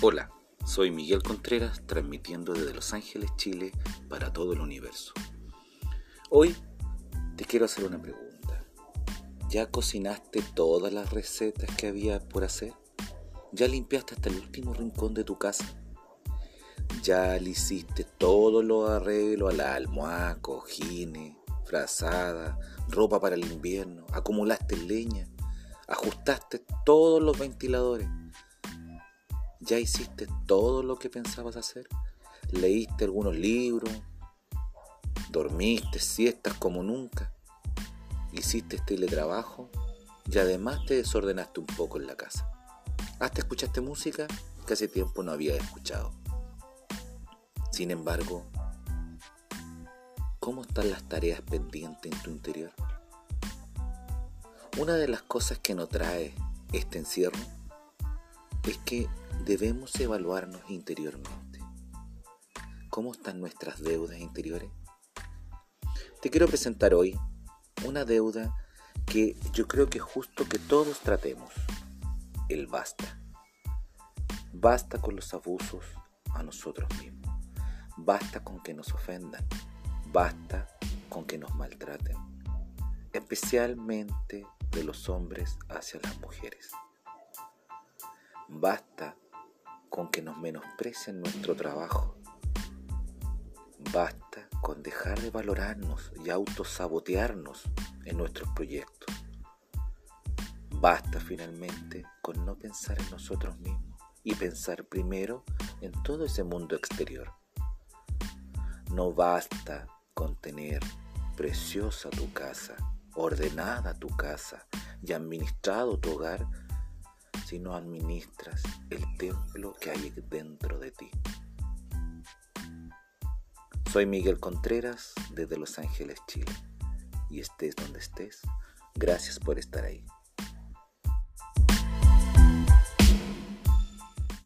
Hola, soy Miguel Contreras transmitiendo desde Los Ángeles, Chile para todo el universo. Hoy te quiero hacer una pregunta. ¿Ya cocinaste todas las recetas que había por hacer? ¿Ya limpiaste hasta el último rincón de tu casa? ¿Ya le hiciste todos los arreglos a la almohada, cojines, frazada, ropa para el invierno? ¿Acumulaste leña? ¿Ajustaste todos los ventiladores? ¿Ya hiciste todo lo que pensabas hacer? ¿Leíste algunos libros? ¿Dormiste siestas como nunca? ¿Hiciste teletrabajo? Y además te desordenaste un poco en la casa. ¿Hasta escuchaste música que hace tiempo no había escuchado? Sin embargo, ¿cómo están las tareas pendientes en tu interior? Una de las cosas que nos trae este encierro es que debemos evaluarnos interiormente. ¿Cómo están nuestras deudas interiores? Te quiero presentar hoy una deuda que yo creo que es justo que todos tratemos. El basta. Basta con los abusos a nosotros mismos. Basta con que nos ofendan. Basta con que nos maltraten. Especialmente de los hombres hacia las mujeres. Basta con que nos menosprecien nuestro trabajo. Basta con dejar de valorarnos y autosabotearnos en nuestros proyectos. Basta finalmente con no pensar en nosotros mismos y pensar primero en todo ese mundo exterior. No basta con tener preciosa tu casa, ordenada tu casa y administrado tu hogar si no administras el templo que hay dentro de ti. Soy Miguel Contreras desde Los Ángeles, Chile, y estés donde estés, gracias por estar ahí.